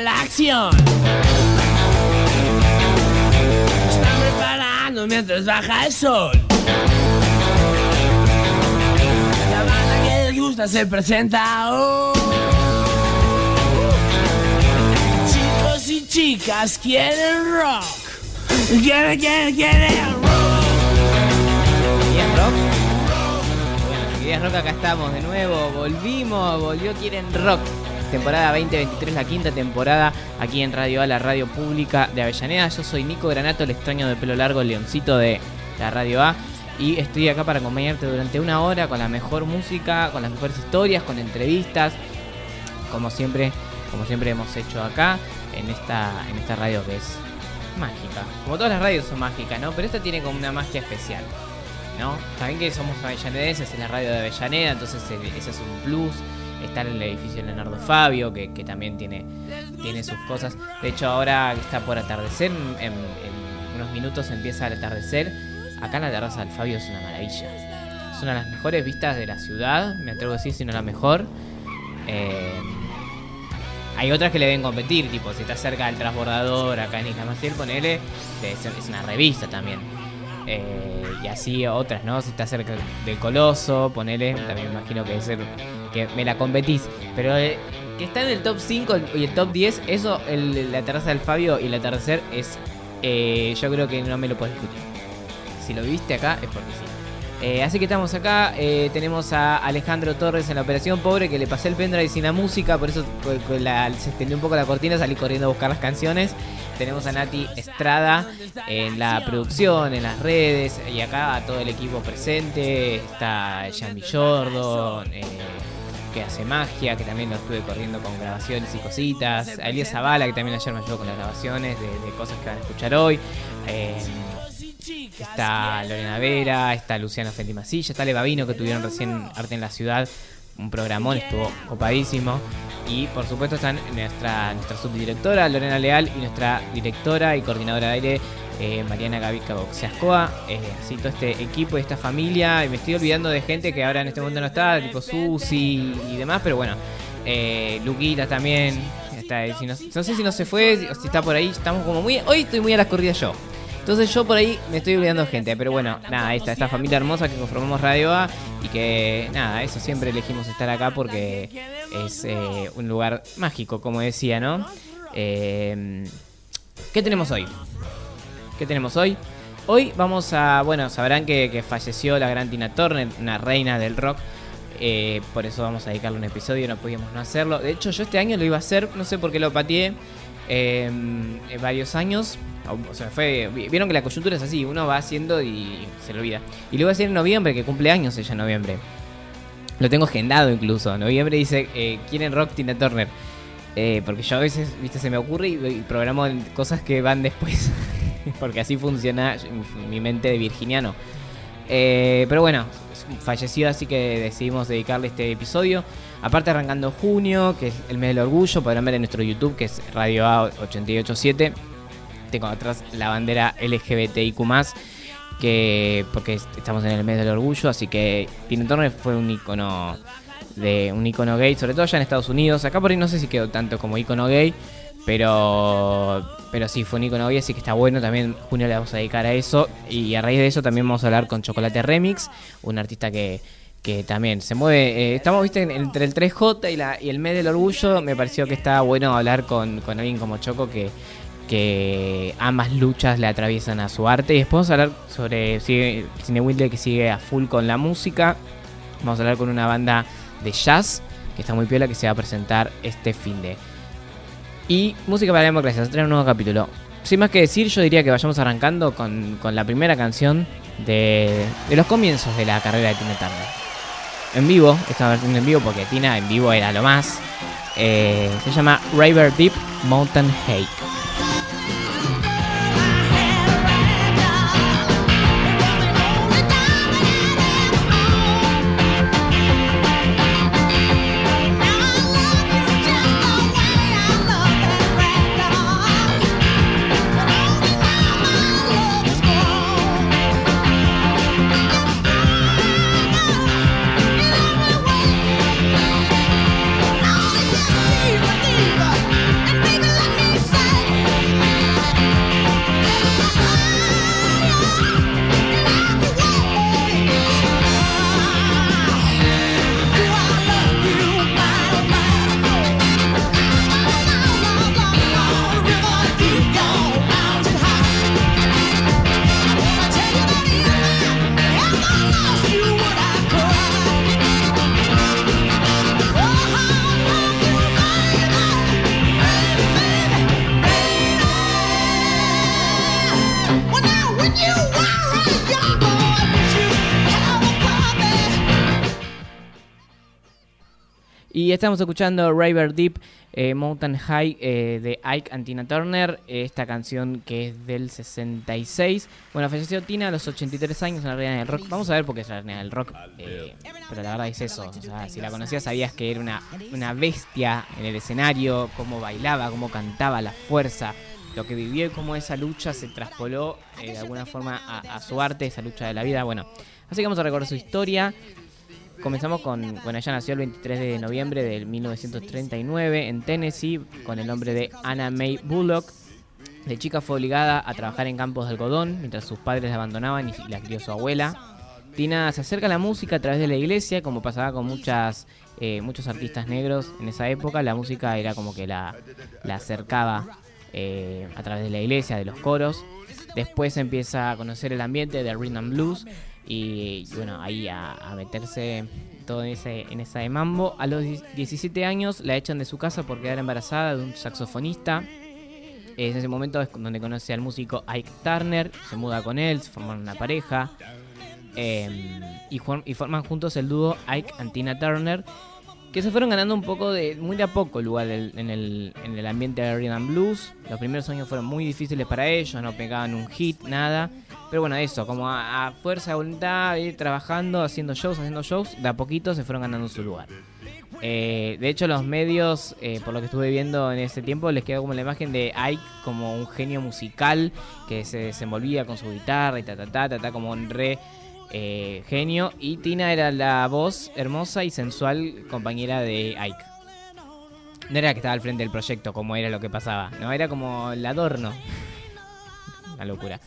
la acción. Están preparando mientras baja el sol. La banda que les gusta se presenta hoy. Chicos y chicas quieren rock. Quieren, quieren, quieren rock. ¿Quieren rock? Bueno, queridas rock, acá estamos de nuevo. Volvimos, volvió Quieren Rock. Temporada 2023, la quinta temporada aquí en Radio A, la radio pública de Avellaneda. Yo soy Nico Granato, el extraño de pelo largo, el leoncito de la Radio A. Y estoy acá para acompañarte durante una hora con la mejor música, con las mejores historias, con entrevistas. Como siempre, como siempre hemos hecho acá en esta, en esta radio que es mágica. Como todas las radios son mágicas, ¿no? Pero esta tiene como una magia especial. ¿no? También que somos avellanedenses, es la radio de Avellaneda, entonces eh, ese es un plus. Estar en el edificio Leonardo Fabio, que, también tiene, tiene sus cosas. De hecho, ahora está por atardecer, en, en unos minutos empieza el atardecer. Acá en la terraza del Fabio es una maravilla. Es una de las mejores vistas de la ciudad, me atrevo a decir, si no la mejor. Eh, hay otras que le deben competir, tipo, si está cerca del transbordador, acá en Isla Maciel, ponele, es es una revista también. Eh, y así otras, ¿no? Si está cerca del Coloso, ponele, también me imagino que ser que me la competís. Pero eh, que está en el top 5 y el top 10, eso, el- la terraza del Fabio y el atardecer es, eh, yo creo que no me lo puedes discutir. Si lo viste acá es porque sí. Así que estamos acá, tenemos a Alejandro Torres en la operación pobre que le pasé el pendrive sin la música, por eso co- co- la- se extendió un poco la cortina, salí corriendo a buscar las canciones. Tenemos a Nati Estrada en la producción, en las redes, y acá a todo el equipo presente. Está Jamie Jordan, eh, que hace magia, que también lo estuve corriendo con grabaciones y cositas. A Elías Zavala, que también ayer me ayudó con las grabaciones de, cosas que van a escuchar hoy. Eh, Está Lorena Vera, está Luciano Fentimasilla, está Levavino que tuvieron recién Arte en la Ciudad, un programón, estuvo copadísimo. Y por supuesto están nuestra, nuestra subdirectora Lorena Leal y nuestra directora y coordinadora de aire eh, Mariana Gavica Boxeascoa. Eh, así todo este equipo y esta familia. Y me estoy olvidando de gente que ahora en este momento no está, tipo Susi y demás, pero bueno. Eh, Luquita también. No, no sé si no se fue o si está por ahí. Estamos como muy. Hoy estoy muy a las corridas yo. Entonces yo por ahí me estoy olvidando gente, pero bueno, nada, esta, esta familia hermosa que conformamos Radio A y que nada, eso siempre elegimos estar acá porque es eh, un lugar mágico, como decía, ¿no? Eh, ¿Qué tenemos hoy? ¿Qué tenemos hoy? Hoy vamos a, bueno, sabrán que, que falleció la gran Tina Turner, una reina del rock. eh, por eso vamos a dedicarle un episodio, no podíamos no hacerlo. De hecho, yo este año lo iba a hacer, no sé por qué lo pateé. En varios años. Fue. Vieron que la coyuntura es así, uno va haciendo y se le olvida. Y lo voy a hacer en noviembre, que cumple años ella en noviembre. Lo tengo agendado incluso. Noviembre dice, eh, ¿quieren rock Tina Turner? Eh, porque yo a veces, viste, se me ocurre y, y programo cosas que van después. porque así funciona mi, mi mente de virginiano. Eh, pero bueno, falleció, así que decidimos dedicarle este episodio. Aparte, arrancando junio, que es el mes del orgullo, podrán ver en nuestro YouTube, que es Radio A887. Tengo atrás la bandera LGBTIQ, que porque est- estamos en el mes del orgullo, así que Tina Turner fue un icono de un icono gay, sobre todo allá en Estados Unidos. Acá por ahí no sé si quedó tanto como icono gay, pero pero sí fue un icono gay, así que está bueno. También junio le vamos a dedicar a eso y a raíz de eso también vamos a hablar con Chocolate Remix, un artista que que también se mueve, eh, estamos viste en- entre el 3J y, la, y el mes del orgullo, me pareció que estaba bueno hablar con, con alguien como Choco que, que ambas luchas le atraviesan a su arte. Y después vamos a hablar sobre Cine Wilde que sigue a full con la música. Vamos a hablar con una banda de jazz que está muy piola que se va a presentar este fin de. Y Música para la Democracia, trae un nuevo capítulo. Sin más que decir, yo diría que vayamos arrancando con, con la primera canción de, de los comienzos de la carrera de Tina Turner. En vivo, esta versión en vivo porque Tina en vivo era lo más. Eh, se llama River Deep Mountain Hake. Estamos escuchando River Deep, eh, Mountain High eh, de Ike and Tina Turner, esta canción que es del 66. Bueno, falleció Tina a los 83 años en la reina del rock. Vamos a ver por qué es la reina del rock, eh, pero la verdad es eso. O sea, si la conocías sabías que era una, una bestia en el escenario, cómo bailaba, cómo cantaba, la fuerza, lo que vivió y cómo esa lucha se traspoló de alguna forma a, a su arte, esa lucha de la vida. Bueno, así que vamos a recordar su historia. Comenzamos con, bueno, ella nació el 23 de noviembre de 1939 en Tennessee con el nombre de Anna May Bullock. De chica fue obligada a trabajar en campos de algodón mientras sus padres la abandonaban y la crió su abuela. Tina se acerca a la música a través de la iglesia, como pasaba con muchas, eh, muchos artistas negros en esa época. La música era como que la, la acercaba eh, a través de la iglesia, de los coros. Después empieza a conocer el ambiente del rhythm and blues y, bueno, ahí a, meterse todo en ese, en esa de mambo. A los 17 años la echan de su casa por quedar embarazada de un saxofonista. En ese momento es donde conoce al músico Ike Turner, se muda con él, se forman una pareja em, y, y, forman juntos el dúo Ike and Tina Turner, que se fueron ganando un poco de, muy de a poco lugar en, el, en el ambiente de rhythm blues. Los primeros años fueron muy difíciles para ellos, no pegaban un hit, nada. Pero bueno, eso, como a, fuerza de voluntad, ir trabajando, haciendo shows, haciendo shows, de a poquito se fueron ganando su lugar. Eh, de hecho, los medios, eh, por lo que estuve viendo en ese tiempo, les quedó como la imagen de Ike como un genio musical que se desenvolvía con su guitarra y ta ta ta ta, ta como un re eh, genio. Y Tina era la voz hermosa y sensual compañera de Ike. No era que estaba al frente del proyecto como era lo que pasaba, no, era como el adorno. Una locura.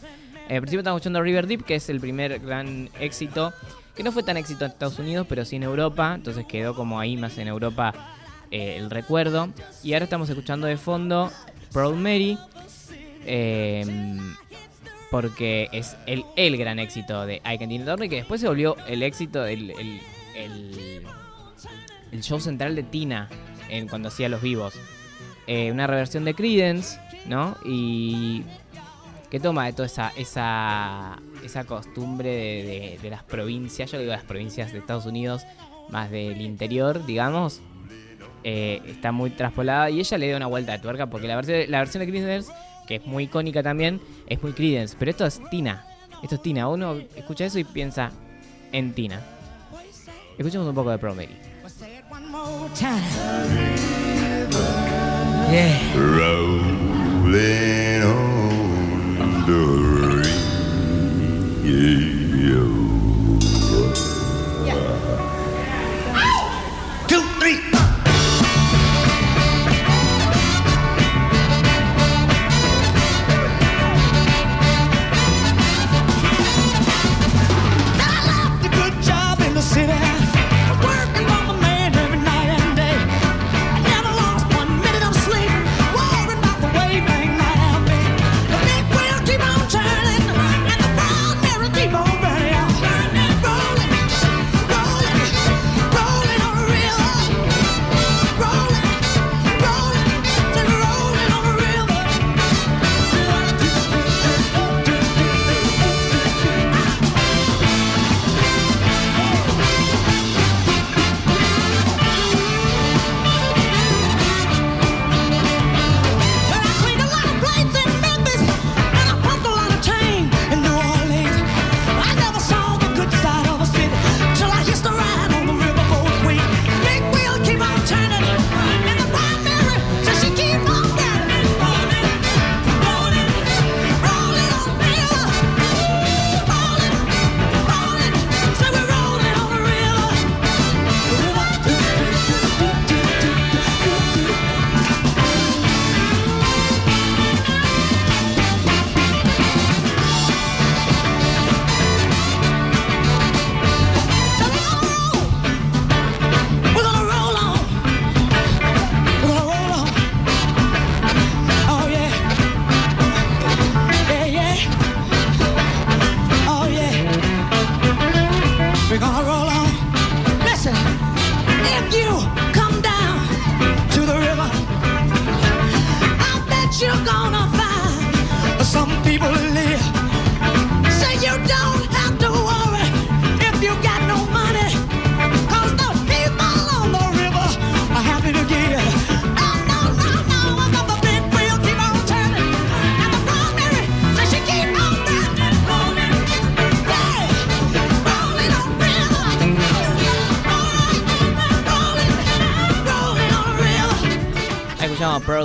En principio estamos escuchando River Deep, que es el primer gran éxito, que no fue tan éxito en Estados Unidos, pero sí en Europa, entonces quedó como ahí más en Europa eh, el recuerdo. Y ahora estamos escuchando de fondo Proud Mary, em, porque es el, el gran éxito de I Can Turner, que después se volvió el éxito, el, el, el, show central de Tina en, cuando hacía los vivos. Eh, una reversión de Credence, ¿no? Y que toma de toda esa, esa, esa costumbre de, de, las provincias, yo digo las provincias de Estados Unidos, más del interior, digamos, eh, está muy traspolada y ella le da una vuelta de tuerca porque la versión, la versión de Creedence, que es muy icónica también, es muy Credence. Pero esto es Tina. Esto es Tina. Uno escucha eso y piensa en Tina. Escuchemos un poco de Promedy.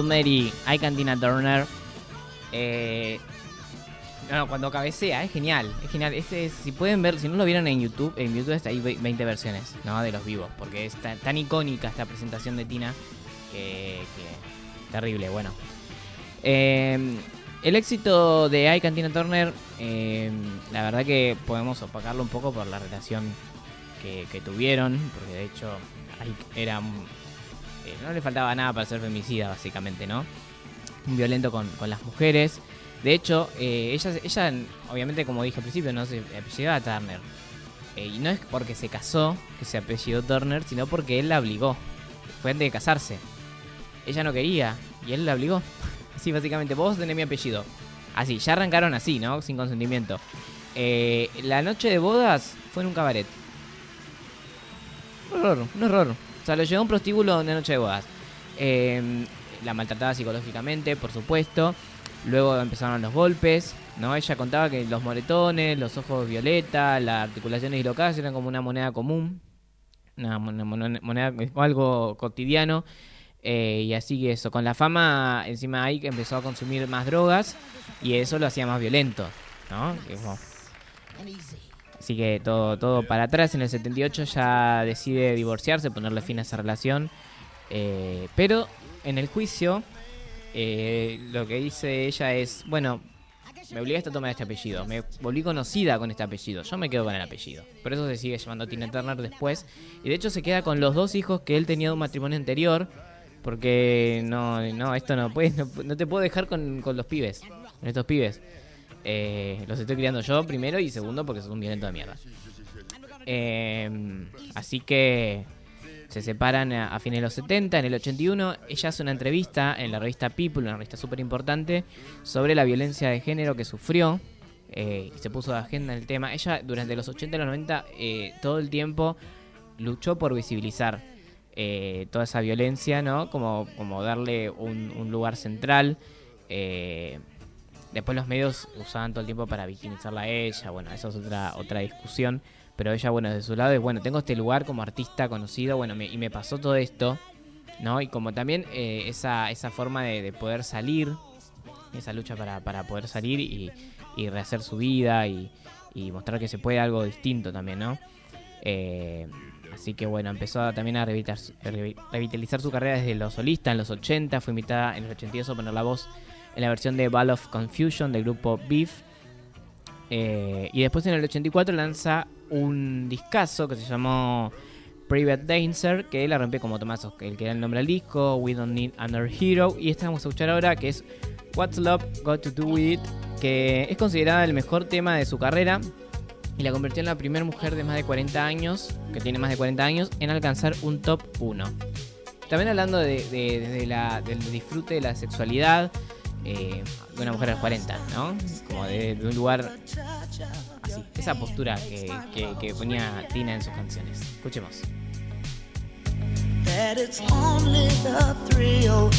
Mary, I Cantina Turner. Eh, cuando cabecea, es genial, es genial. Este, si pueden ver, si no lo vieron en YouTube, en YouTube está ahí 20 versiones, ¿no? De los vivos, porque es tan, icónica esta presentación de Tina que, terrible, bueno. Eh, el éxito de I Cantina Turner, eh, la verdad que podemos opacarlo un poco por la relación que, tuvieron, porque de hecho era eh, no le faltaba nada para ser femicida, básicamente, ¿no? Violento con, las mujeres. De hecho, eh, ella, ella, obviamente, como dije al principio, no se apellidaba Turner. Eh, y no es porque se casó que se apellidó Turner, sino porque él la obligó. Fue antes de casarse. Ella no quería y él la obligó. Así, básicamente, vos tenés mi apellido. Así, ya arrancaron así, ¿no? Sin consentimiento. la noche de bodas fue en un cabaret. Un horror, un horror. O sea, lo llevó a un prostíbulo de noche de bodas. Em, la maltrataba psicológicamente, por supuesto. Luego empezaron los golpes, ¿no? Ella contaba que los moretones, los ojos violeta, las articulaciones dislocadas eran como una moneda común. Una, moneda, algo cotidiano. Eh, y así que eso, con la fama, encima ahí que empezó a consumir más drogas y eso lo hacía más violento, ¿no? Así que todo, todo para atrás. En el 78 ya decide divorciarse, ponerle fin a esa relación. Eh, pero en el juicio, eh, lo que dice ella es: Bueno, me obligaste a tomar este apellido. Me volví conocida con este apellido. Yo me quedo con el apellido. Por eso se sigue llamando Tina Turner después. Y de hecho se queda con los dos hijos que él tenía de un matrimonio anterior. Porque no, no, esto no puedes, no, te puedo dejar con, con los pibes, con estos pibes. Eh, los estoy criando yo primero y segundo porque son un violento de mierda. Eh, así que se separan a, fines de los 70. En el 81 ella hace una entrevista en la revista People, una revista súper importante, sobre la violencia de género que sufrió. Eh, y se puso de agenda el tema. Ella durante los 80 y los 90 todo el tiempo luchó por visibilizar toda esa violencia, ¿no? Como, como darle un, lugar central. Eh, Después los medios usaban todo el tiempo para victimizarla a ella, bueno, eso es otra, otra discusión. Pero ella, bueno, de su lado es, bueno, tengo este lugar como artista conocido, bueno, y me pasó todo esto, ¿no? Y como también eh, esa, esa forma de, poder salir, esa lucha para, para poder salir y, rehacer su vida y, mostrar que se puede algo distinto también, ¿no? Eh, así que bueno, empezó también a revitalizar, su carrera desde los solistas en los 80, fue invitada en los 82 a poner la voz en la versión de Ball of Confusion del grupo Beef. Eh, y después en el 84 lanza un discazo que se llamó Private Dancer, que la rompió como Tomaso, el que era el nombre del disco, We Don't Need Another Hero. Y esta vamos a escuchar ahora, que es What's Love Got to Do With It, que es considerada el mejor tema de su carrera y la convirtió en la primera mujer de más de 40 años, que tiene más de 40 años, en alcanzar un top 1. También hablando de, la, del disfrute de la sexualidad, eh, de una mujer de 40, ¿no? Como de, un lugar así, esa postura que, que, ponía Tina en sus canciones. Escuchemos. That it's only the of.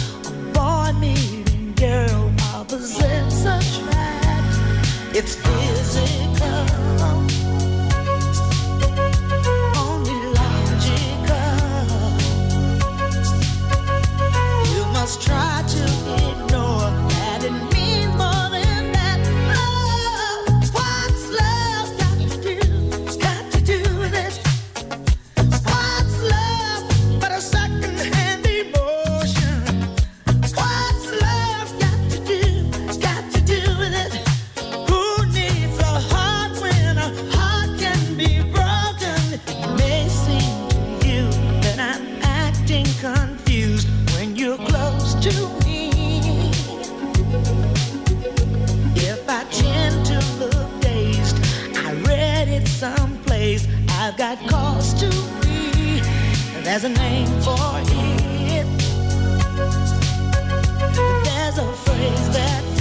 It's physical. Only logical. You must try to ignore. There's a name for it. There's a phrase that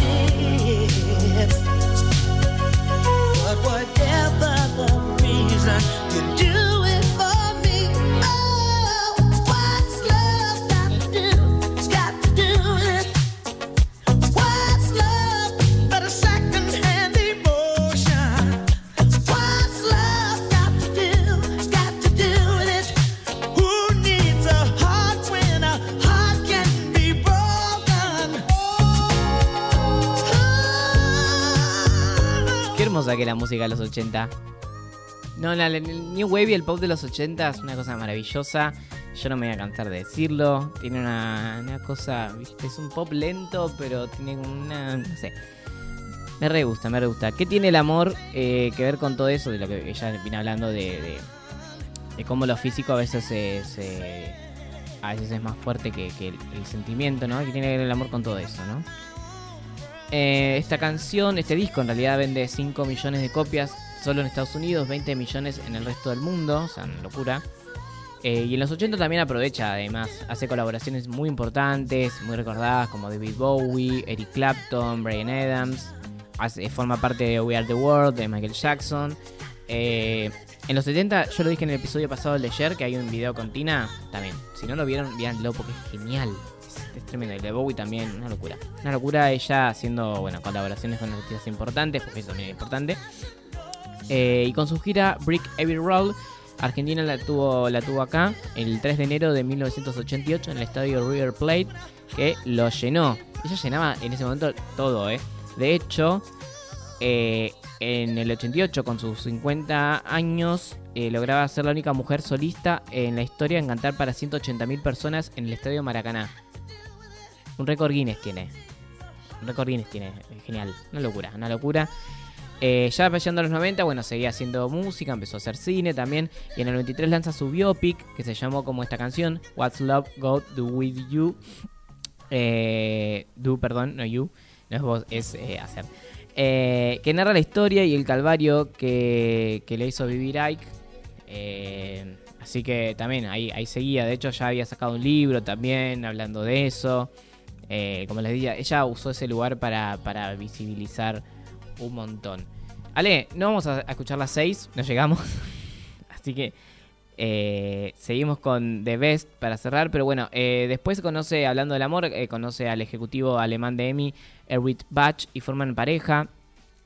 música de los 80. No, la, el New Wave y el pop de los 80 es una cosa maravillosa. Yo no me voy a cansar de decirlo. Tiene una, una cosa, es un pop lento, pero tiene una, no sé. Me re gusta, me re gusta. ¿Qué tiene el amor eh, que ver con todo eso? De lo que ella viene hablando de, de, cómo lo físico a veces se, a veces es más fuerte que, el, sentimiento, ¿no? ¿Qué tiene el amor con todo eso, no? Eh, esta canción, este disco en realidad vende 5 millones de copias solo en Estados Unidos, 20 millones en el resto del mundo, o sea, locura. Eh, y en los 80 también aprovecha, además, hace colaboraciones muy importantes, muy recordadas, como David Bowie, Eric Clapton, Brian Adams. Forma parte de We Are the World, de Michael Jackson. Eh, en los 70, yo lo dije en el episodio pasado de ayer, que hay un video con Tina, también. Si no lo vieron, véanlo porque es genial. Es, tremendo. El de Bowie también, una locura. Una locura ella haciendo, bueno, colaboraciones con artistas importantes, porque eso también es importante. Eh, y con su gira Brick Every Roll, Argentina la tuvo, la tuvo acá el 3 de enero de 1988 en el estadio River Plate, que lo llenó. Ella llenaba en ese momento todo, ¿eh? De hecho, eh, en el 88, con sus 50 años, eh, lograba ser la única mujer solista en la historia en cantar para 180.000 personas en el estadio Maracaná. Un récord Guinness tiene. Un récord Guinness tiene. Genial. Una locura, una locura. Eh, ya llegando a los 90, bueno, seguía haciendo música, empezó a hacer cine también. Y en el 93 lanza su biopic, que se llamó como esta canción, What's Love Got Do With You. Eh, do, perdón, no you. No es vos, es eh, hacer. Eh, que narra la historia y el calvario que, que le hizo vivir Ike. Así que también ahí, ahí seguía. De hecho, ya había sacado un libro también hablando de eso. Eh, como les decía, ella usó ese lugar para, para visibilizar un montón. Ale, no vamos a, escuchar las 6, no llegamos. Así que eh, seguimos con The Best para cerrar. Pero bueno, eh, después conoce, hablando del amor, conoce al ejecutivo alemán de EMI, Erwin Bach, y forman pareja.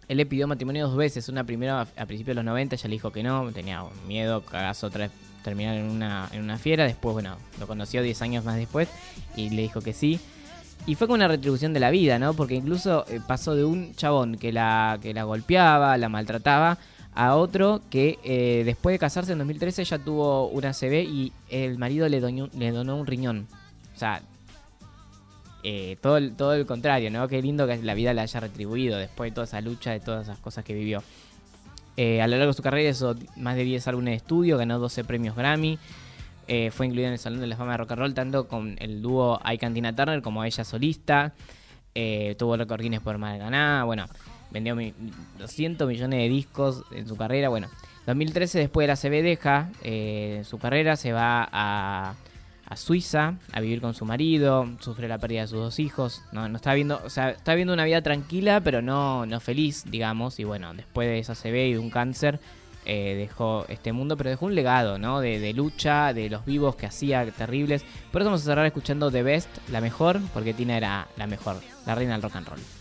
Él le pidió matrimonio dos veces. Una primera a, principios de los 90, ella le dijo que no, tenía miedo, cagazo otra vez terminar en una, en una fiera. Después, bueno, lo conoció 10 años más después y le dijo que sí. Y fue como una retribución de la vida, ¿no? Porque incluso eh, pasó de un chabón que la, que la golpeaba, la maltrataba, a otro que eh, después de casarse en 2013 ella tuvo una CB y el marido le, le donó un riñón. O sea, eh, todo, todo el contrario, ¿no? Qué lindo que la vida la haya retribuido después de toda esa lucha, de todas esas cosas que vivió. Eh, a lo largo de su carrera hizo más de 10 álbumes de estudio, ganó 12 premios Grammy. Eh, fue incluida en el Salón de la Fama de Rock and Roll tanto con el dúo Ike and Tina Turner como ella solista. Eh, tuvo récord Guinness por Maracaná. Bueno, vendió mi- 200 millones de discos en su carrera. Bueno, 2013 después de la CB deja eh, su carrera, se va a, Suiza a vivir con su marido, sufre la pérdida de sus dos hijos. No, no está viendo, o sea, está viendo una vida tranquila, pero no, no feliz, digamos. Y bueno, después de esa CB y de un cáncer, eh, dejó este mundo, pero dejó un legado, ¿no? De, lucha, de los vivos que hacía terribles. Por eso vamos a cerrar escuchando The Best, la mejor, porque Tina era la mejor, la reina del rock and roll.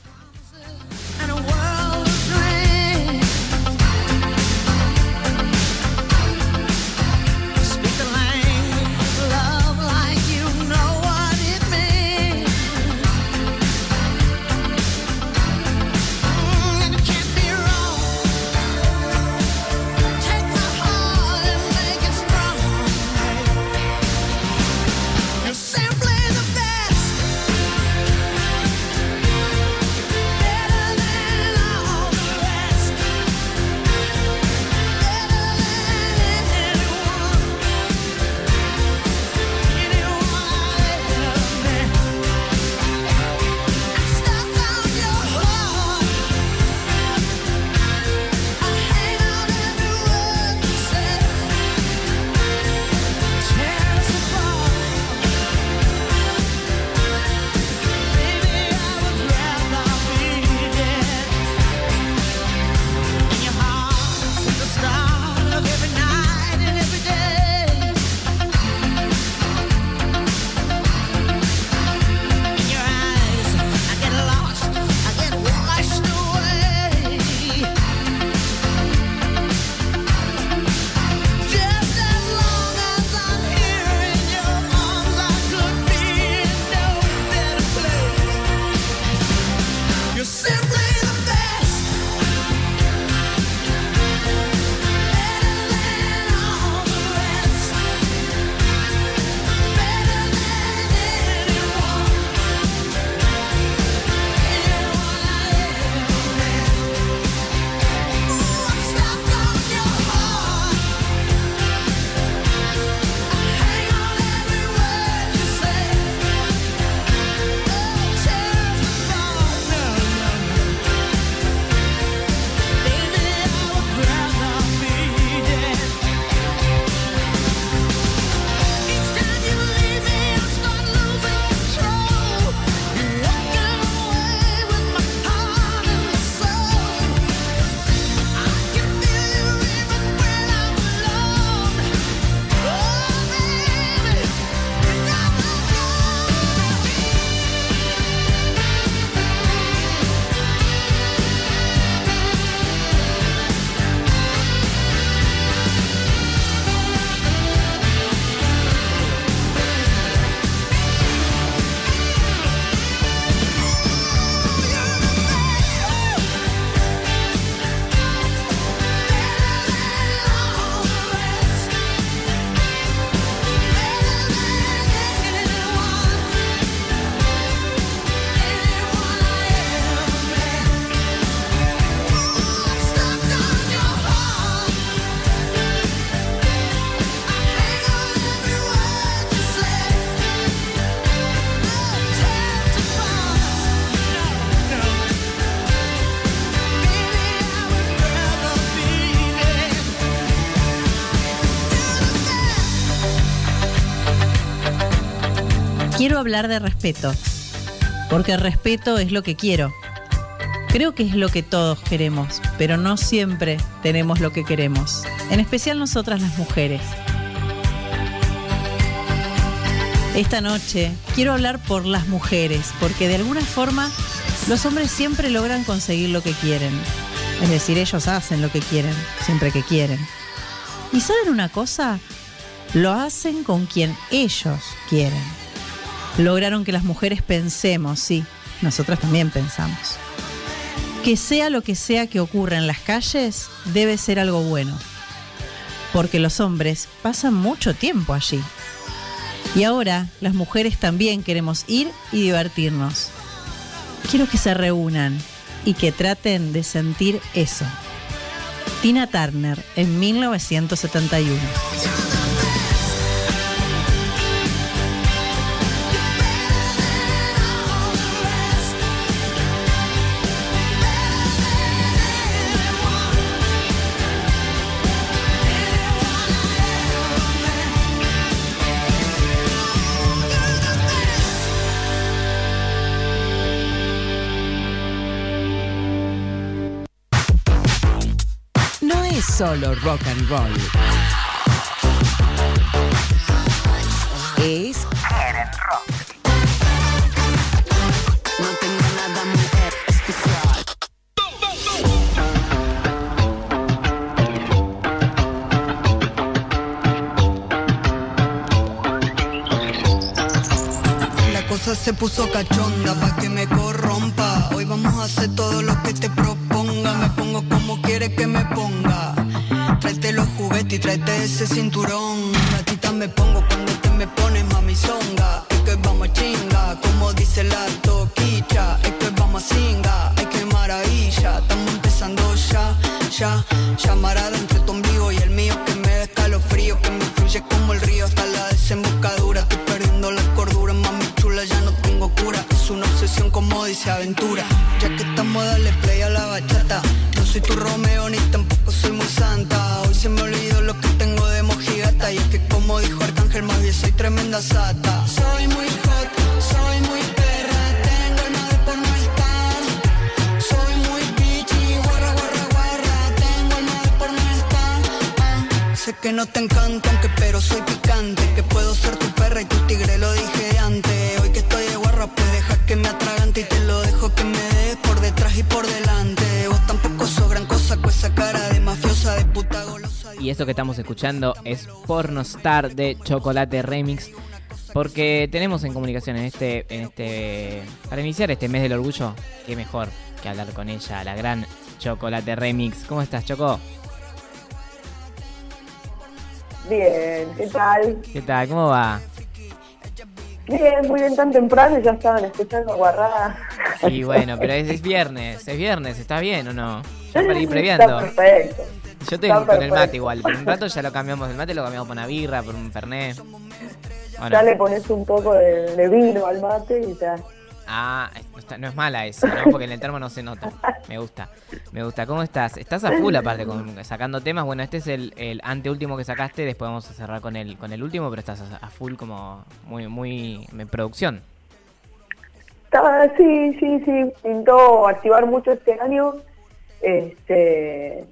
Quiero hablar de respeto, porque el respeto es lo que quiero. Creo que es lo que todos queremos, pero no siempre tenemos lo que queremos, en especial nosotras las mujeres. Esta noche quiero hablar por las mujeres, porque de alguna forma los hombres siempre logran conseguir lo que quieren. Es decir, ellos hacen lo que quieren, siempre que quieren. ¿Y saben una cosa? Lo hacen con quien ellos quieren. Lograron que las mujeres pensemos, sí, nosotras también pensamos. Que sea lo que sea que ocurra en las calles, debe ser algo bueno. Porque los hombres pasan mucho tiempo allí. Y ahora las mujeres también queremos ir y divertirnos. Quiero que se reúnan y que traten de sentir eso. Tina Turner en 1971. Solo rock and roll. Es No tengo nada especial. La cosa se puso cachonda pa' que me corrompa. Hoy vamos a hacer todo lo que te proponga. Tráete ese cinturón. Ratita me pongo cuando te me pones mami zonga. Es que vamos a chinga, como dice la toquicha. Es que vamos a singa, ay que maravilla. Estamos empezando ya, ya. Llamarada entre tu ombligo y el mío que me da escalofrío. Que me fluye como el río hasta la desembocadura. Estoy perdiendo la cordura, mami chula, ya no tengo cura. Es una obsesión como dice aventura. Ya que estamos, dale play a la bachata. No soy tu Romeo ni tampoco soy muy santa. Hoy se como dijo Arcángel, bien soy tremenda sata. Soy muy hot, soy muy perra. Tengo el mal por no estar. Soy muy bitchy, guarra, guarra, guarra. Tengo el mal por no estar. Sé que no te encanta, aunque pero soy picante. Que puedo ser tu perra y tu tigre, lo dije antes. Hoy que estoy de guarra, pues deja que me atragante y te Y esto que estamos escuchando es Pornostar de Chocolate Remix. Porque tenemos en comunicación en este, en este. Para iniciar este mes del orgullo, qué mejor que hablar con ella, la gran Chocolate Remix. ¿Cómo estás, Choco? Bien, ¿qué tal? ¿Qué tal? ¿Cómo va? Bien, muy bien, tan temprano y ya estaban escuchando guarradas. Y bueno, pero es, es viernes, es viernes, ¿está bien o no? Ya. Está perfecto. Yo estoy con el mate igual, por un rato ya lo cambiamos el mate, lo cambiamos por una birra, por un fernet. ¿O no? Ya le pones un poco de, de vino al mate y ya. Ah, no, está- no es mala eso, ¿no? Porque en el termo no se nota. Me gusta, me gusta. ¿Cómo estás? Estás a full aparte, con, sacando temas. Bueno, este es el, el anteúltimo que sacaste, después vamos a cerrar con el, con el último, pero estás a, a full como muy, muy en producción. Estaba, sí, sí, sí, pintó activar mucho este año. Este,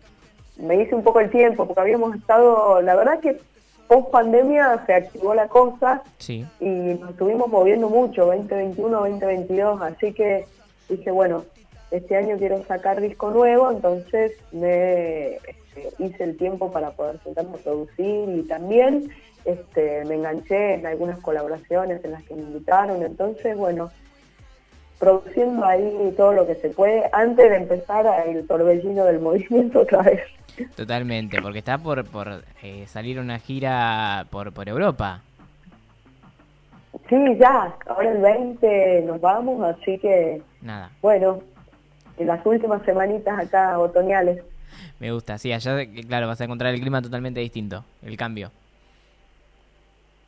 me hice un poco el tiempo porque habíamos estado, la verdad que post pandemia se activó la cosa Sí. y nos estuvimos moviendo mucho, 2021, 2022, así que dije, bueno, este año quiero sacar disco nuevo, entonces me este, hice el tiempo para poder sentarme a producir y también este, me enganché en algunas colaboraciones en las que me invitaron, entonces, bueno, produciendo ahí todo lo que se puede antes de empezar el torbellino del movimiento otra vez. Totalmente, porque está por, por eh, salir una gira por, por Europa. Sí, ya, ahora el 20 nos vamos, así que, Nada, bueno, en las últimas semanitas acá otoñales. me gusta. Sí, allá, eh, claro, vas a encontrar el clima totalmente distinto, el cambio.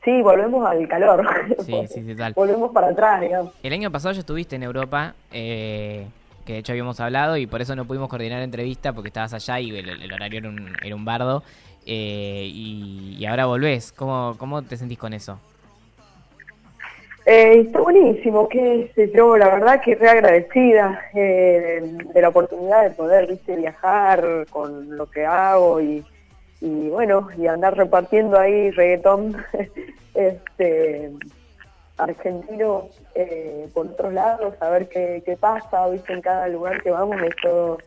Sí, volvemos al calor. Sí, sí, total. volvemos para atrás, digamos. El año pasado ya estuviste en Europa, eh, que de hecho habíamos hablado y por eso no pudimos coordinar entrevista porque estabas allá y el, horario era un, era bardo. eh, y, ahora volvés. ¿Cómo, ¿Cómo te sentís con eso? Eh, está buenísimo, qué yo, la verdad que re agradecida eh, de la oportunidad de poder viste, viajar con lo que hago y, y bueno, y andar repartiendo ahí reggaetón este, argentino eh, por otros lados, a ver qué, qué pasa, viste, en cada lugar que vamos es todo,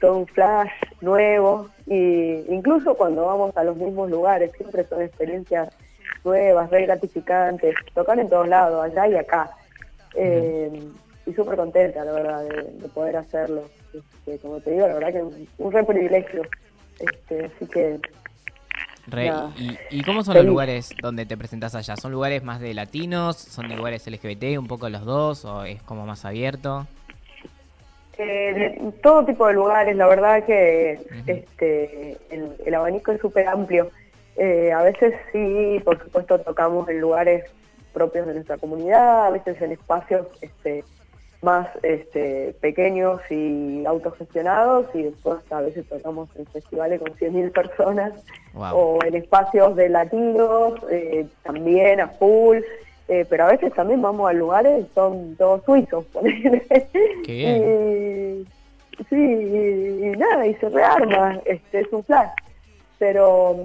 todo un flash nuevo, y incluso cuando vamos a los mismos lugares, siempre son experiencias nuevas, re gratificantes, tocar en todos lados, allá y acá. Eh, y súper contenta, la verdad, de, de poder hacerlo. Este, como te digo, la verdad que un, un re privilegio. Este, así que Re-. ¿Y, y cómo son los lugares donde te presentas allá? ¿Son lugares más de latinos? ¿Son de lugares LGBT, un poco los dos? ¿O es como más abierto? Eh, todo tipo de lugares, la verdad que este, el, el abanico es súper amplio. Eh, a veces sí, por supuesto, tocamos en lugares propios de nuestra comunidad, a veces en espacios este, más este, pequeños y autogestionados, y después a veces tocamos en festivales con 100.000 personas, Wow. o en espacios de latinos, eh, también a full. Eh, pero a veces también vamos a lugares son todos suizos. Qué Y, sí, y, y nada, y se rearma, este, es un flash. Pero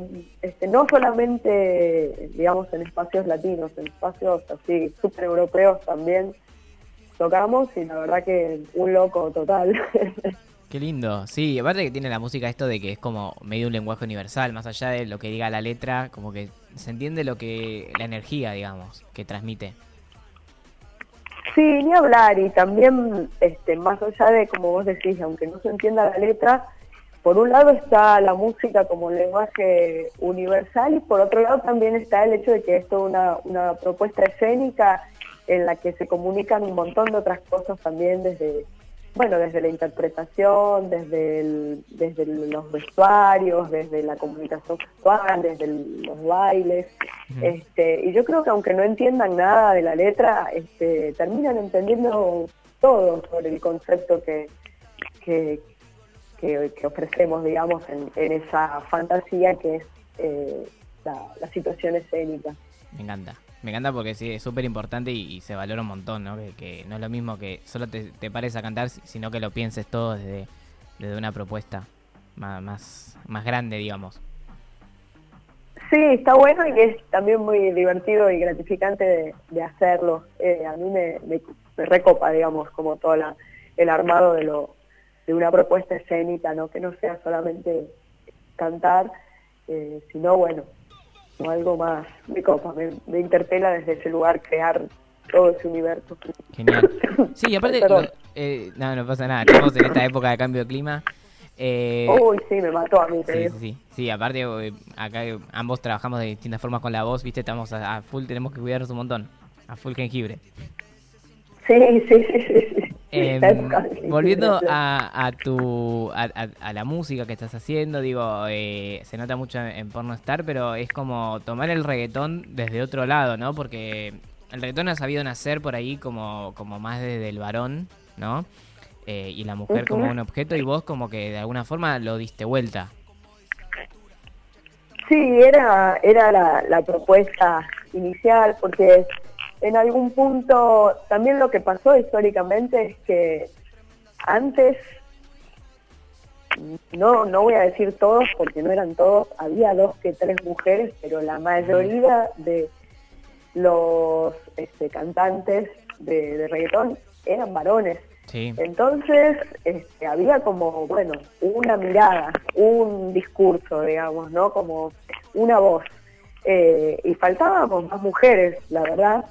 este, no solamente, digamos, en espacios latinos, en espacios así súper europeos también tocamos y la verdad que un loco total. Qué lindo. Sí, aparte que tiene la música esto de que es como medio un lenguaje universal, más allá de lo que diga la letra, como que se entiende lo que la energía, digamos, que transmite. Sí, ni hablar, y también, este, más allá de, como vos decís, aunque no se entienda la letra, por un lado está la música como lenguaje universal y por otro lado también está el hecho de que esto es una, una propuesta escénica en la que se comunican un montón de otras cosas también desde, bueno, desde la interpretación, desde, el- desde los vestuarios, desde la comunicación gestual, desde el- los bailes. Este, y yo creo que aunque no entiendan nada de la letra, este, terminan entendiendo todo sobre el concepto que, que, que- que ofrecemos, digamos, en, en esa fantasía que es eh, la, la situación escénica. Me encanta. Me encanta porque sí, es súper importante y, se valora un montón, ¿no? Que, no es lo mismo que solo te, te pares a cantar, si- sino que lo pienses todo desde, desde una propuesta más, más, más grande, digamos. Sí, está bueno y es también muy divertido y gratificante de, hacerlo. Eh, a mí me, me- me recopa, digamos, como todo la- el armado de, lo, de una propuesta escénica, ¿no? que no sea solamente cantar, eh, sino, bueno, como algo más. Me copa, me, me interpela desde ese lugar crear todo ese universo. Genial. Sí, y aparte, lo- eh, no, no pasa nada, estamos en esta época de cambio de clima. Eh, Uy, sí, me mató a mí, Sí, sí, sí. Sí, aparte, eh, acá eh, ambos trabajamos de distintas formas con la voz, ¿viste? Estamos a, a full, tenemos que cuidarnos un montón. A full jengibre. Sí, sí, sí, sí. Em, volviendo a, a tu a, a- la música que estás haciendo, digo, eh, se nota mucho en, en Porno Star, pero es como tomar el reggaetón desde otro lado, ¿no? Porque el reggaetón ha sabido nacer por ahí como, como más desde el varón, ¿no? Eh, y la mujer como un objeto y vos como que de alguna forma lo diste vuelta. Sí, era, era la, la propuesta inicial, porque en algún punto también lo que pasó históricamente es que antes, no, no voy a decir todos porque no eran todos, había dos que tres mujeres, pero la mayoría de los este, cantantes de, de reggaetón eran varones. Sí. Entonces, este, había como, bueno, una mirada, un discurso, digamos, ¿no? Como una voz. Eh, y faltábamos más mujeres, la verdad,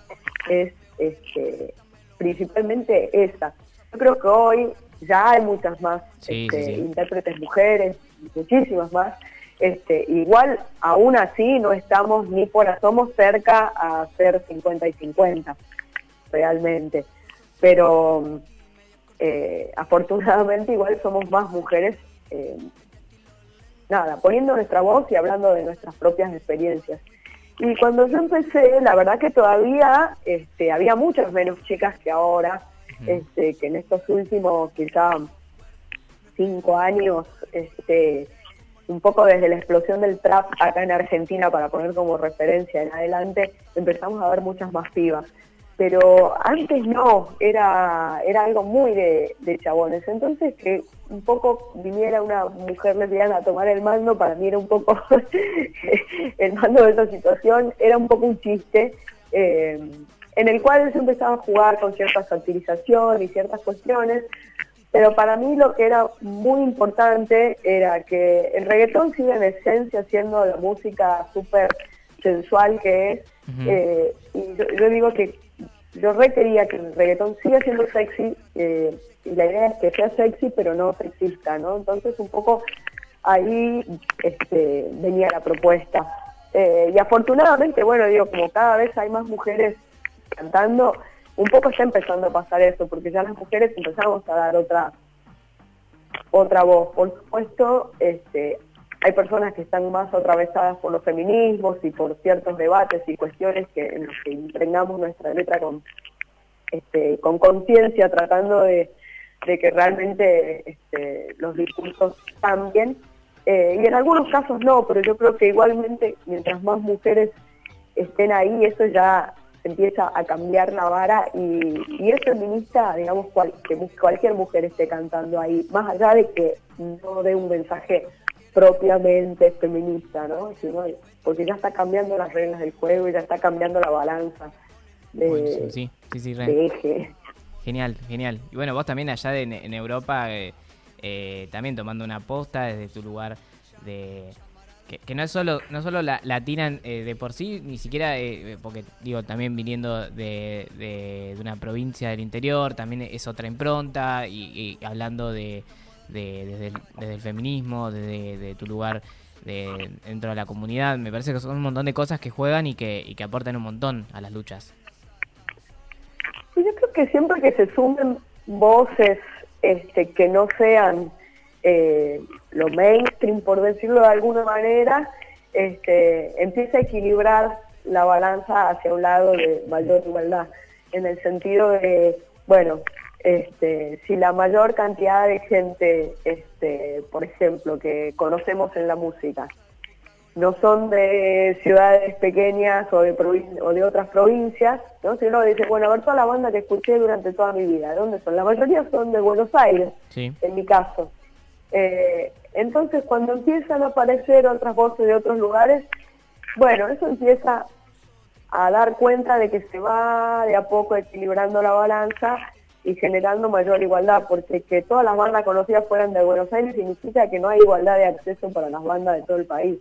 es este, principalmente esa. Yo creo que hoy ya hay muchas más Sí, este, sí, sí. intérpretes mujeres, muchísimas más. Este, igual, aún así, no estamos ni por asomo cerca a ser 50 y 50, realmente. Pero eh, afortunadamente igual somos más mujeres, eh, nada, poniendo nuestra voz y hablando de nuestras propias experiencias. Y cuando yo empecé, la verdad que todavía este, había muchas menos chicas que ahora, este, que en estos últimos quizá cinco años, este, un poco desde la explosión del trap acá en Argentina, para poner como referencia en adelante, empezamos a ver muchas más pibas. Pero antes no, era, era algo muy de, de chabones. Entonces que un poco viniera una mujer lesbiana a tomar el mando, para mí era un poco el mando de esa situación, era un poco un chiste. eh, en el cual se empezaba a jugar con cierta satirización y ciertas cuestiones, pero para mí lo que era muy importante era que el reggaetón sigue en esencia siendo la música súper sensual que es, eh, y yo, yo digo que yo requería que el reggaetón siga siendo sexy, eh, y la idea es que sea sexy pero no sexista, ¿no? Entonces un poco ahí este, venía la propuesta. Eh, y afortunadamente, bueno, digo, como cada vez hay más mujeres cantando, un poco está empezando a pasar eso, porque ya las mujeres empezamos a dar otra otra voz. Por supuesto, este, hay personas que están más atravesadas por los feminismos y por ciertos debates y cuestiones que en los que impregnamos nuestra letra con este, con conciencia, tratando de, que realmente este, los discursos cambien. Eh, y en algunos casos no, pero yo creo que igualmente mientras más mujeres estén ahí, eso ya empieza a cambiar la vara y, es feminista, digamos, que cualquier mujer esté cantando ahí, más allá de que no dé un mensaje propiamente feminista, ¿no? Porque ya está cambiando las reglas del juego y ya está cambiando la balanza de, sí, sí, sí, de eje. Genial, genial. Y bueno, vos también allá de- en Europa, eh, eh, también tomando una posta desde tu lugar de... Que, que no es solo no solo la latina eh, de por sí, ni siquiera, eh, porque digo, también viniendo de, de- de una provincia del interior, también es otra impronta y, y hablando de, de- desde, el, desde el feminismo, desde de tu lugar de, dentro de la comunidad, me parece que son un montón de cosas que juegan y que, y que aportan un montón a las luchas. Y yo creo que siempre que se sumen voces este, que no sean eh, lo mainstream, por decirlo de alguna manera, este, empieza a equilibrar la balanza hacia un lado de mayor igualdad, en el sentido de, bueno, este, si la mayor cantidad de gente, este, por ejemplo, que conocemos en la música, no son de ciudades pequeñas o de, provin- o de otras provincias, ¿no? Si uno dice, bueno, a ver, toda la banda que escuché durante toda mi vida, ¿de dónde son? La mayoría son de Buenos Aires, Sí. en mi caso. Eh, entonces, cuando empiezan a aparecer otras voces de otros lugares, bueno, eso empieza a dar cuenta de que se va de a poco equilibrando la balanza y generando mayor igualdad, porque que todas las bandas conocidas fueran de Buenos Aires significa que no hay igualdad de acceso para las bandas de todo el país.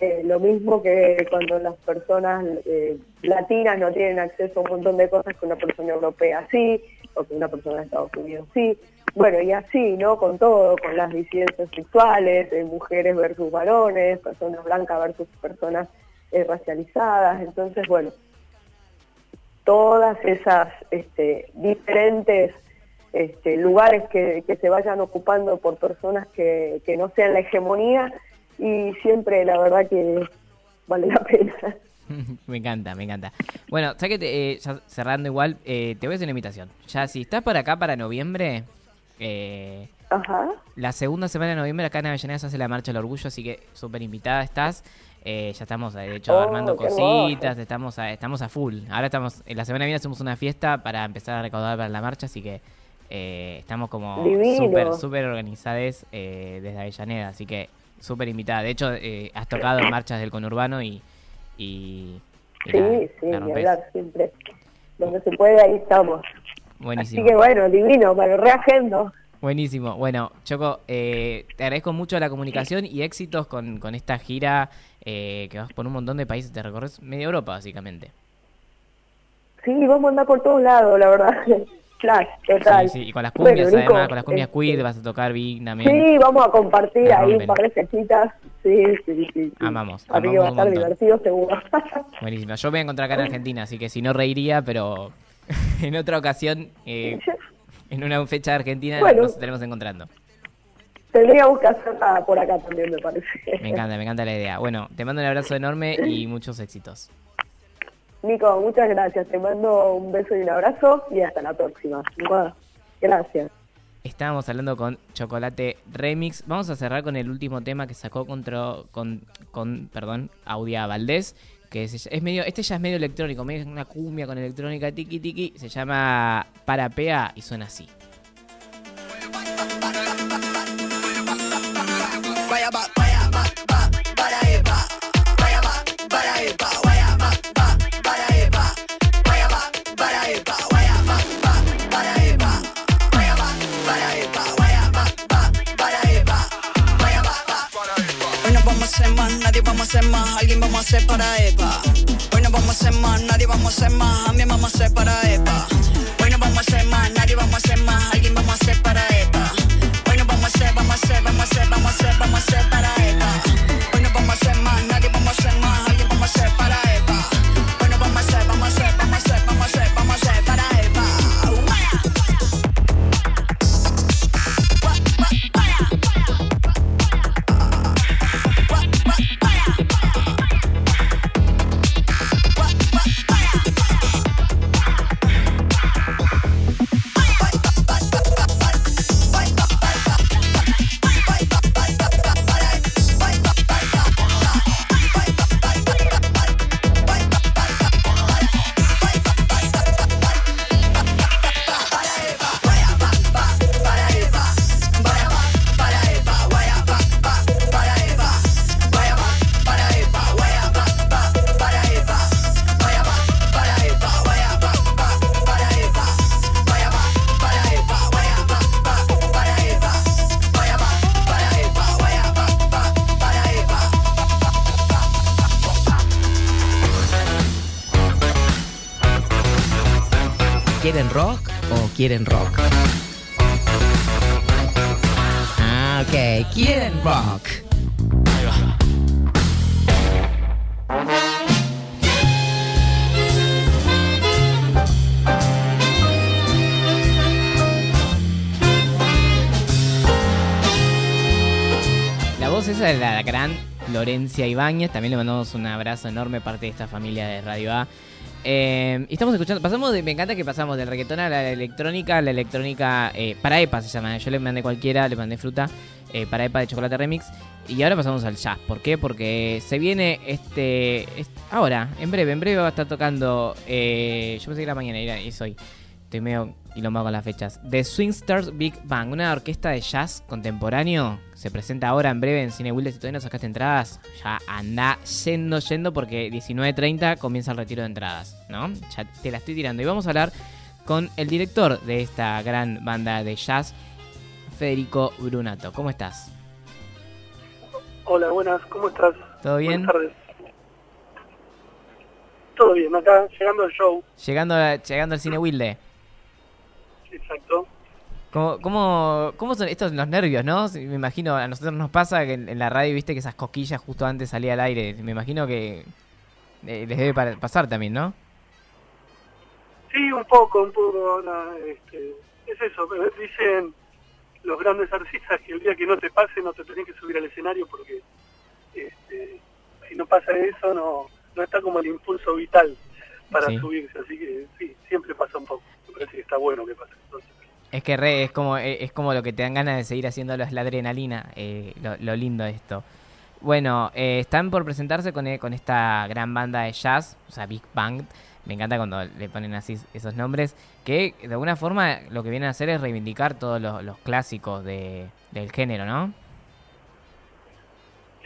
Eh, lo mismo que cuando las personas eh, latinas no tienen acceso a un montón de cosas que una persona europea sí, o que una persona de Estados Unidos sí. Bueno, y así, ¿no? Con todo, con las disidencias sexuales, eh, mujeres versus varones, personas blancas versus personas eh, racializadas. Entonces, bueno, todas esas este, diferentes este, lugares que, que se vayan ocupando por personas que, que no sean la hegemonía y siempre la verdad que vale la pena. me encanta, me encanta. Bueno, sabes que te- eh, ya cerrando igual, eh, te voy a hacer una invitación. Ya si estás por acá para noviembre, eh, Ajá. la segunda semana de noviembre acá en Avellaneda se hace la Marcha del Orgullo, así que súper invitada estás. Eh, ya estamos, de hecho, Oh, armando cositas, hermoso. estamos a, estamos a full. Ahora estamos, en la semana que viene hacemos una fiesta para empezar a recaudar para la marcha, así que eh, estamos como súper, súper organizadas eh, desde Avellaneda, así que súper invitada. De hecho, eh, has tocado en marchas del conurbano y... y y Sí, la- sí, la hablar siempre. Donde se puede, ahí estamos. Buenísimo. Así que bueno, divino, lo reagendo. Buenísimo. Bueno, Choco, eh, te agradezco mucho la comunicación y éxitos con, con esta gira eh, que vas por un montón de países, te recorres media Europa, básicamente. Sí, vamos a andar por todos lados, la verdad. Flash, total. Sí, sí, y con las cumbias, Bueno, Nico, además, con las cumbias este, queir vas a tocar Big también. Sí, vamos a compartir La ahí rompen. un par de. Sí, sí, sí. sí. Amamos, Así que amamos va a estar montón. divertido seguro. Buenísimo. Yo me voy a encontrar acá en Argentina, así que si no reiría, pero en otra ocasión, eh, en una fecha Argentina, Bueno. nos estaremos encontrando. Tendríamos que hacerla por acá también, me parece. Me encanta, me encanta la idea. Bueno, te mando un abrazo enorme y muchos éxitos. Nico, muchas gracias. Te mando un beso y un abrazo y hasta la próxima. Gracias. Estábamos hablando con Chocolate Remix. Vamos a cerrar con el último tema que sacó contra, con, con, perdón, Audia Valdés, que es, es medio, este ya es medio electrónico, medio una cumbia con electrónica tiki tiki, se llama Parapea y suena así. Hacer más, nadie vamos a hacer más, alguien vamos a hacer para Eva. Hoy no vamos a hacer más, nadie vamos a hacer más, a mí vamos a hacer para Eva. Hoy no vamos a hacer más, nadie vamos a hacer más, alguien vamos a hacer para Eva. Hoy no vamos a hacer, vamos a hacer, vamos a hacer, vamos a hacer quieren rock? Ah, ok. ¿Quieren rock? La voz esa de la gran Florencia Ibáñez, también le mandamos un abrazo enorme parte de esta familia de Radio A. Eh, estamos escuchando, pasamos de, me encanta que pasamos del reggaetón a la electrónica, la electrónica eh, para EPA se llama, yo le mandé cualquiera, le mandé fruta, eh, para EPA de chocolate remix, y ahora pasamos al jazz, ¿por qué? Porque se viene este, es- ahora, en breve, en breve va a estar tocando, eh, yo pensé que era mañana, y era- y es hoy, estoy medio quilombado con las fechas, The Swingsters Big Bang, una orquesta de jazz contemporáneo, se presenta ahora en breve en Cine Wilde, si todavía no sacaste entradas, ya anda yendo, yendo, porque 19.30 comienza el retiro de entradas, ¿no? Ya te la estoy tirando. Y vamos a hablar con el director de esta gran banda de jazz, Federico Brunato. ¿Cómo estás? Hola, buenas, ¿cómo estás? ¿Todo bien? Buenas tardes. Todo bien, acá llegando al show, Llegando, llegando al Cine Wilde. Exacto. ¿Cómo, cómo, cómo son estos los nervios, no? Me imagino, a nosotros nos pasa que en, en la radio, viste que esas cosquillas justo antes salía al aire. Me imagino que eh, les debe pa- pasar también, ¿no? Sí, un poco, un poco ahora, este, es eso, dicen los grandes artistas que el día que no te pase no te tenés que subir al escenario porque este, si no pasa eso no, no está como el impulso vital para Sí. subirse, así que sí, siempre pasa un poco, me parece que está bueno que pase. Entonces, Es que re, es como eh, es como lo que te dan ganas de seguir haciéndolo, es la adrenalina, eh, lo, lo lindo de esto. Bueno, eh, están por presentarse con, eh, con esta gran banda de jazz, o sea, Big Bang. Me encanta cuando le ponen así esos nombres, que de alguna forma lo que vienen a hacer es reivindicar todos los, los clásicos de, del género, ¿no?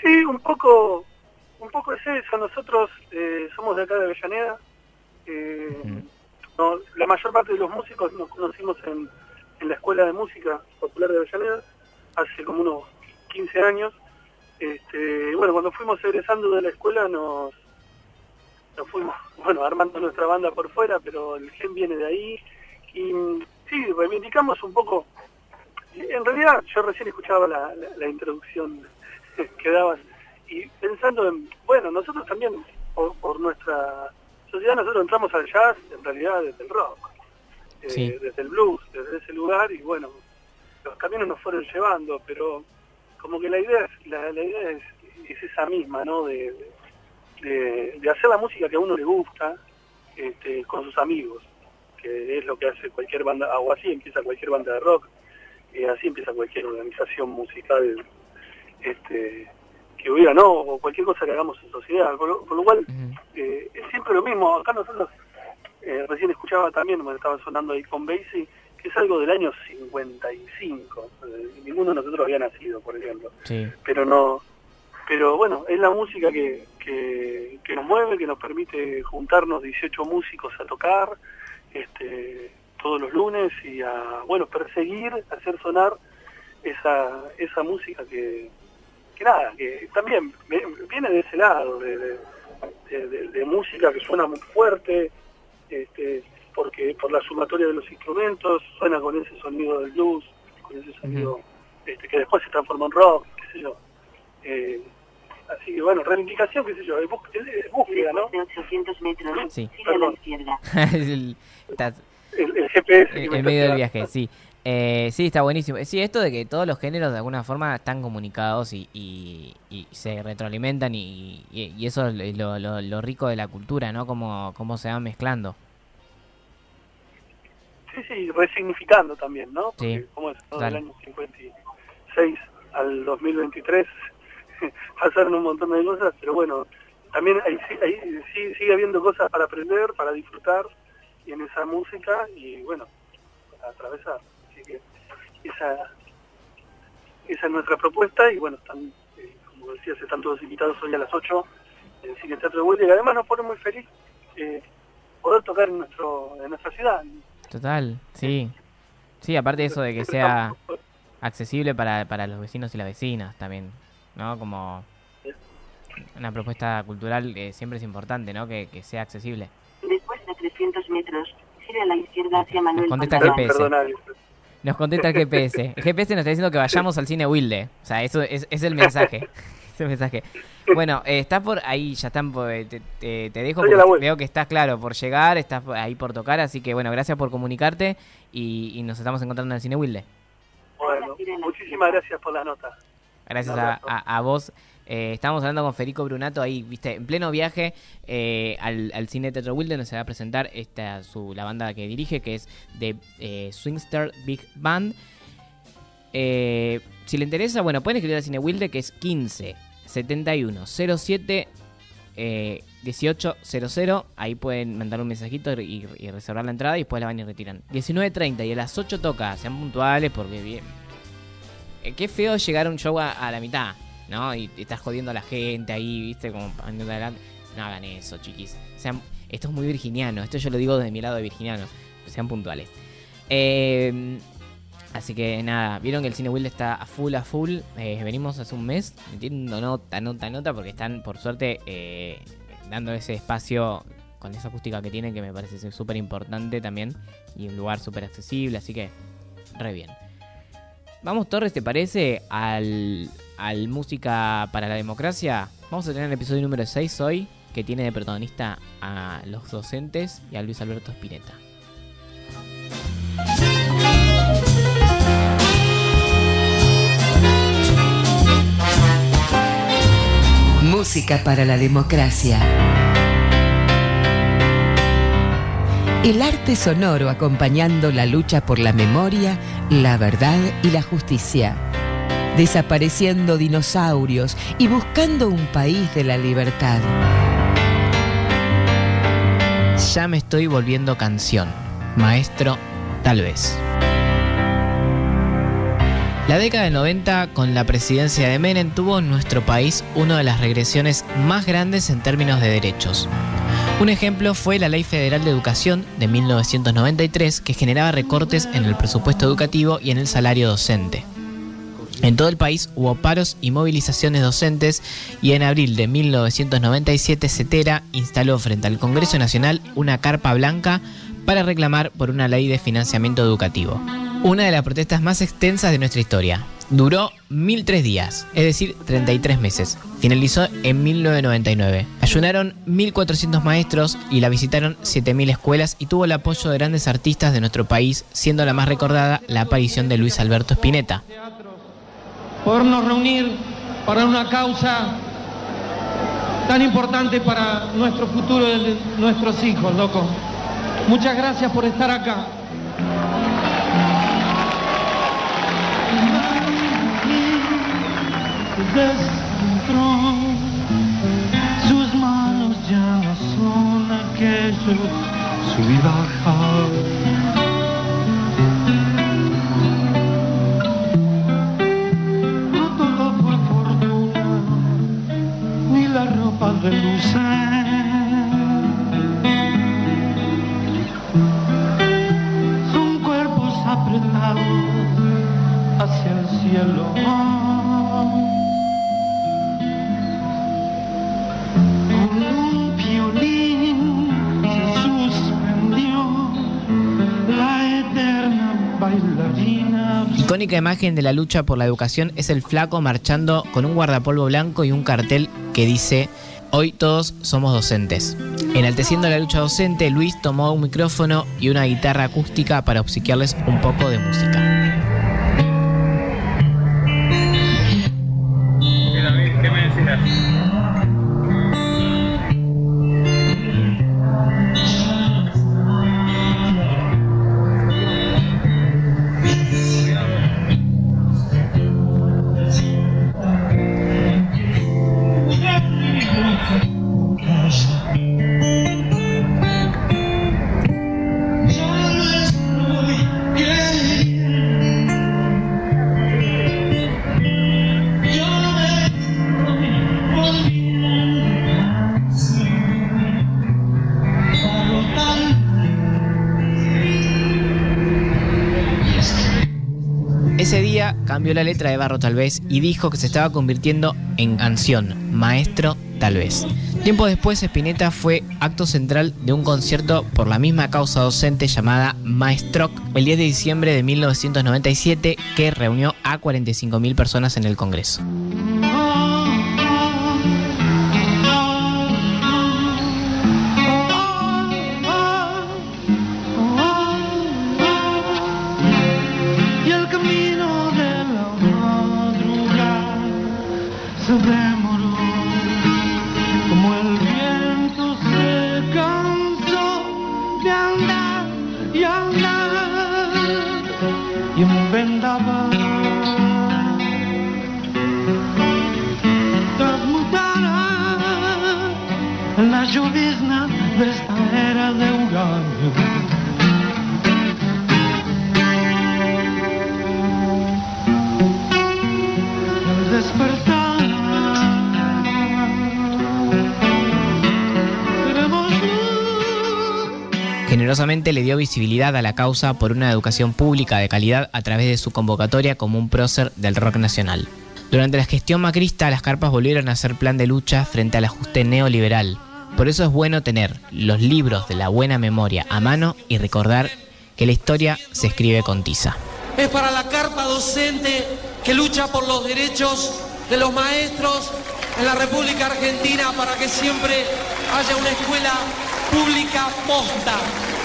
Sí, un poco, un poco es eso. Nosotros eh, somos de acá de Avellaneda. Eh. La mayor parte de los músicos nos conocimos en, en la Escuela de Música Popular de Avellaneda hace como unos 15 años. Este, bueno, cuando fuimos egresando de la escuela nos, nos fuimos, bueno, armando nuestra banda por fuera, pero el gen viene de ahí. Y sí, reivindicamos un poco. En realidad, yo recién escuchaba la, la- introducción que dabas y pensando en, bueno, nosotros también, por nuestra sociedad, nosotros entramos al jazz en realidad desde el rock, eh, Sí. desde el blues, desde ese lugar y bueno, los caminos nos fueron llevando, pero como que la idea es, la, la idea es, es esa misma, ¿no? De, de, de hacer la música que a uno le gusta este, con sus amigos, que es lo que hace cualquier banda, o así empieza cualquier banda de rock, y así empieza cualquier organización musical este, hubiera, ¿no? O cualquier cosa que hagamos en sociedad. Por lo, por lo cual, eh, es siempre lo mismo. Acá nosotros, eh, recién escuchaba también, me estaba sonando ahí con Basie, que es algo del año 55. Eh, ninguno de nosotros había nacido, por ejemplo. Sí. Pero no, pero bueno, es la música que, que, que nos mueve, que nos permite juntarnos 18 músicos a tocar este, todos los lunes y a, bueno, perseguir, hacer sonar esa, esa música que, que nada, que también viene de ese lado, de, de- de- de- de música que suena muy fuerte, este, porque por la sumatoria de los instrumentos suena con ese sonido del blues, con ese sonido este, que después se transforma en rock, qué sé yo. Eh, así que bueno, reivindicación, qué sé yo, es, bú- es- es búsqueda, ¿no? de 800 metros, Sí. a la izquierda. El- El, el GPS. en me en medio del viaje, sí. Eh, sí, está buenísimo. Sí, esto de que todos los géneros de alguna forma están comunicados y, y- y se retroalimentan y, y- eso es lo, lo- lo rico de la cultura, ¿no? Cómo, cómo se van mezclando. Sí, sí, resignificando también, ¿no? Porque Sí, como es, ¿no? del año 56 al 2023 pasaron un montón de cosas, pero bueno, también ahí, sí- ahí sí, sigue habiendo cosas para aprender, para disfrutar y en esa música y bueno, para atravesar. Así que esa, esa es nuestra propuesta y bueno, están, eh, como decías, están todos invitados hoy a las 8 en el Cine Teatro de Huelva y además nos pone muy feliz eh, poder tocar en, nuestro, en nuestra ciudad. Total, sí. Sí, aparte de eso de que sea accesible para, para los vecinos y las vecinas también, ¿no? Como una propuesta cultural que siempre es importante, ¿no? Que, que sea accesible. Después de 300 metros, gire a la izquierda hacia Manuel contesta. GPS. Perdón. Nos contesta el GPS. El GPS nos está diciendo que vayamos al cine Wilde. O sea, eso es, es el mensaje. Es el mensaje. Bueno, eh, estás por ahí, ya están por, eh, te, te- te dejo porque veo que estás claro por llegar, estás ahí por tocar, así que bueno, gracias por comunicarte y, y nos estamos encontrando en el cine Wilde. Bueno, muchísimas gracias por la nota. Gracias a- a vos. Eh, estábamos hablando con Federico Brunato ahí, viste, en pleno viaje eh, al, al cine Teatro Wilde, donde se va a presentar esta su la banda que dirige, que es de eh, Swingster Big Band. Eh, si le interesa, bueno, pueden escribir al cine Wilde, que es 15 71 07 eh, 1800. Ahí pueden mandar un mensajito y, reservar la entrada y después la van y retiran. 19.30 y a las 8 toca, sean puntuales porque bien. Eh, qué feo llegar a un show a la mitad, ¿no? Y, estás jodiendo a la gente ahí, viste, como adelante. No hagan eso, chiquis. Sean, esto es muy virginiano, esto yo lo digo desde mi lado de virginiano. Sean puntuales. Eh, así que nada, vieron que el cine Wilde está a full, a full. Eh, venimos hace un mes metiendo nota, nota, nota, porque están, por suerte, eh, dando ese espacio con esa acústica que tienen, que me parece súper importante también. Y un lugar súper accesible, así que re bien. Vamos, Torres, ¿te parece? Al, al Música para la Democracia. Vamos a tener el episodio número 6 hoy, que tiene de protagonista a los docentes y a Luis Alberto Spinetta. Música para la democracia. El arte sonoro acompañando la lucha por la memoria, la verdad y la justicia. Desapareciendo dinosaurios y buscando un país de la libertad. Ya me estoy volviendo canción. Maestro, tal vez. La década del 90, con la presidencia de Menem, tuvo en nuestro país una de las regresiones más grandes en términos de derechos. Un ejemplo fue la Ley Federal de Educación de 1993, que generaba recortes en el presupuesto educativo y en el salario docente. En todo el país hubo paros y movilizaciones docentes y en abril de 1997 CETERA instaló frente al Congreso Nacional una carpa blanca para reclamar por una ley de financiamiento educativo. Una de las protestas más extensas de nuestra historia. Duró 1003 días, es decir, 33 meses. Finalizó en 1999. Ayunaron 1400 maestros y la visitaron 7000 escuelas y tuvo el apoyo de grandes artistas de nuestro país, siendo la más recordada la aparición de Luis Alberto Spinetta. Podernos reunir para una causa tan importante para nuestro futuro nuestros hijos, loco. Muchas gracias por estar acá. sus manos ya son aquellos sub y ni la ropa de lucir. Son cuerpos apretados hacia el cielo. Con un violín se suspendió la eterna bailarina. Icónica imagen de la lucha por la educación es el flaco marchando con un guardapolvo blanco y un cartel que dice Hoy todos somos docentes. Enalteciendo la lucha docente, Luis tomó un micrófono y una guitarra acústica para obsequiarles un poco de música. Cambió la letra de Barro tal vez y dijo que se estaba convirtiendo en canción, maestro tal vez. Tiempo después Spinetta fue acto central de un concierto por la misma causa docente llamada Maestroc el 10 de diciembre de 1997 que reunió a 45.000 personas en el Congreso. Le dio visibilidad a la causa por una educación pública de calidad a través de su convocatoria como un prócer del rock nacional. Durante la gestión macrista, las carpas volvieron a ser plan de lucha frente al ajuste neoliberal. Por eso es bueno tener los libros de la buena memoria a mano y recordar que la historia se escribe con tiza. es para la carpa docente que lucha por los derechos de los maestros en la República Argentina para que siempre haya una escuela pública posta.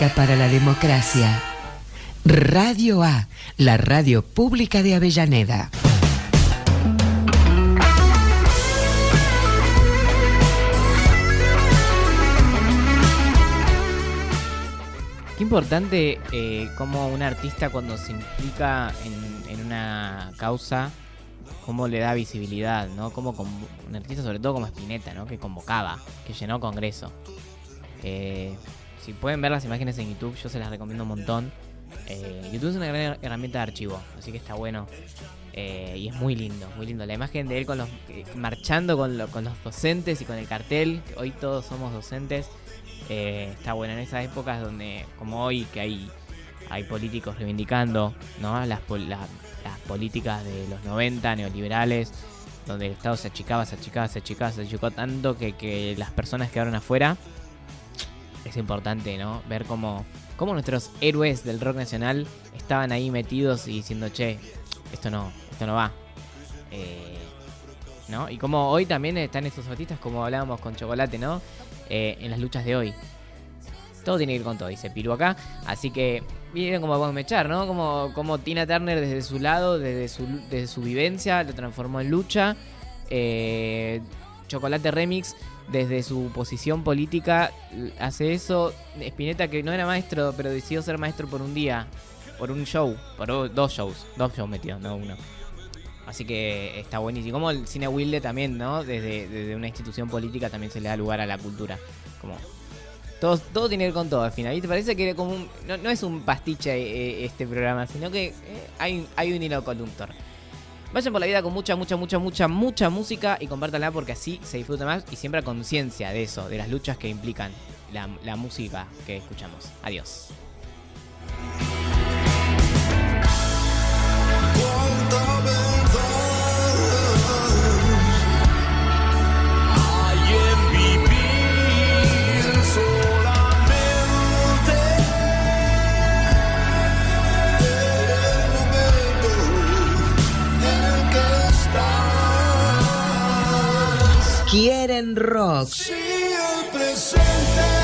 Para la democracia. Radio A, la radio pública de Avellaneda. Qué importante eh, como un artista cuando se implica en, en una causa cómo le da visibilidad, ¿no? Como un artista sobre todo como Spinetta, ¿no? Que convocaba, que llenó Congreso. Eh, si pueden ver las imágenes en YouTube, yo se las recomiendo un montón. Eh, YouTube es una gran herramienta de archivo, así que está bueno. Eh, y es muy lindo, muy lindo. La imagen de él con los eh, marchando con, lo- con los docentes y con el cartel, hoy todos somos docentes, está bueno. En esas épocas donde, como hoy, que hay, hay políticos reivindicando ¿no? las, la- las políticas de los 90 neoliberales, donde el Estado se achicaba, se achicaba, se achicaba, se achicó tanto que, que las personas quedaron afuera. Es importante, ¿no? Ver cómo, cómo nuestros héroes del rock nacional estaban ahí metidos y diciendo, che, esto no, esto no va. Eh, ¿No? Y como hoy también están estos artistas, como hablábamos con Chocolate, ¿no? Eh, en las luchas de hoy. Todo tiene que ir con todo, dice Piru acá. Así que, miren cómo podemos echar, ¿no? Como, como Tina Turner desde su lado, desde su, desde su vivencia, lo transformó en lucha. Eh, Chocolate Remix, desde su posición política, hace eso. Spinetta, que no era maestro, pero decidió ser maestro por un día, por un show, por dos shows, dos shows metió, no uno. Así que está buenísimo. Como el cine Wilde también, ¿no? Desde, una institución política también se le da lugar a la cultura. Como todo, todo tiene que ver con todo al final. ¿Y te parece que como un- no, no es un pastiche eh, este programa, sino que eh, hay, hay un hilo conductor? Vayan por la vida con mucha, mucha, mucha, mucha, mucha música y compártanla porque así se disfruta más y siempre a conciencia de eso, de las luchas que implican la, la música que escuchamos. Adiós. Rock. Si el presente